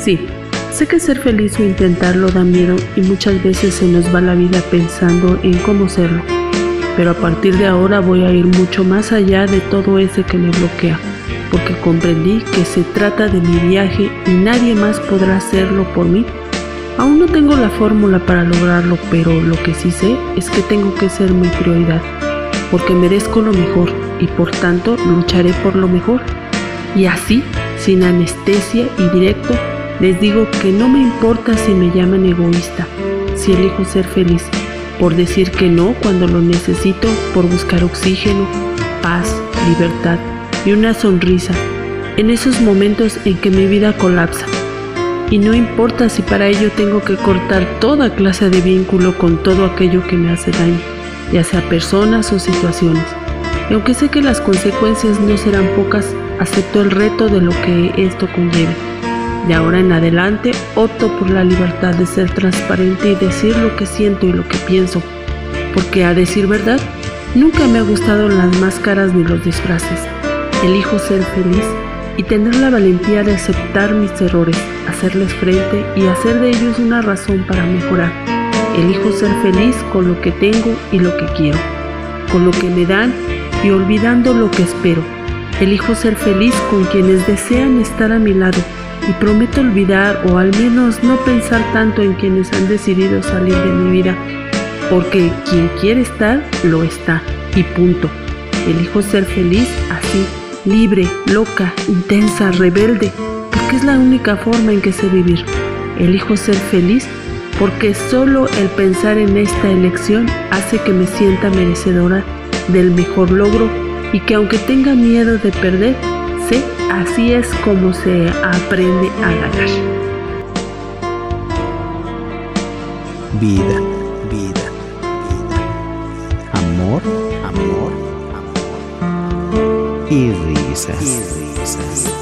Sí, sé que ser feliz o intentarlo da miedo y muchas veces se nos va la vida pensando en cómo serlo. Pero a partir de ahora voy a ir mucho más allá de todo ese que me bloquea, porque comprendí que se trata de mi viaje y nadie más podrá hacerlo por mí. Aún no tengo la fórmula para lograrlo, pero lo que sí sé es que tengo que ser mi prioridad, porque merezco lo mejor y por tanto lucharé por lo mejor. Y así, sin anestesia y directo, les digo que no me importa si me llaman egoísta, si elijo ser feliz, por decir que no cuando lo necesito, por buscar oxígeno, paz, libertad y una sonrisa en esos momentos en que mi vida colapsa. Y no importa si para ello tengo que cortar toda clase de vínculo con todo aquello que me hace daño, ya sea personas o situaciones. Y aunque sé que las consecuencias no serán pocas, acepto el reto de lo que esto conlleve. De ahora en adelante opto por la libertad de ser transparente y decir lo que siento y lo que pienso, porque a decir verdad, nunca me ha gustado las máscaras ni los disfraces. Elijo ser feliz y tener la valentía de aceptar mis errores, hacerles frente y hacer de ellos una razón para mejorar. Elijo ser feliz con lo que tengo y lo que quiero, con lo que me dan y olvidando lo que espero. Elijo ser feliz con quienes desean estar a mi lado y prometo olvidar o al menos no pensar tanto en quienes han decidido salir de mi vida, porque quien quiere estar, lo está y punto. Elijo ser feliz así, libre, loca, intensa, rebelde, porque es la única forma en que sé vivir. Elijo ser feliz porque solo el pensar en esta elección hace que me sienta merecedora del mejor logro y que aunque tenga miedo de perder, así es como se aprende a ganar. Vida, vida, vida. Amor, amor, amor. Y risas. Y risas.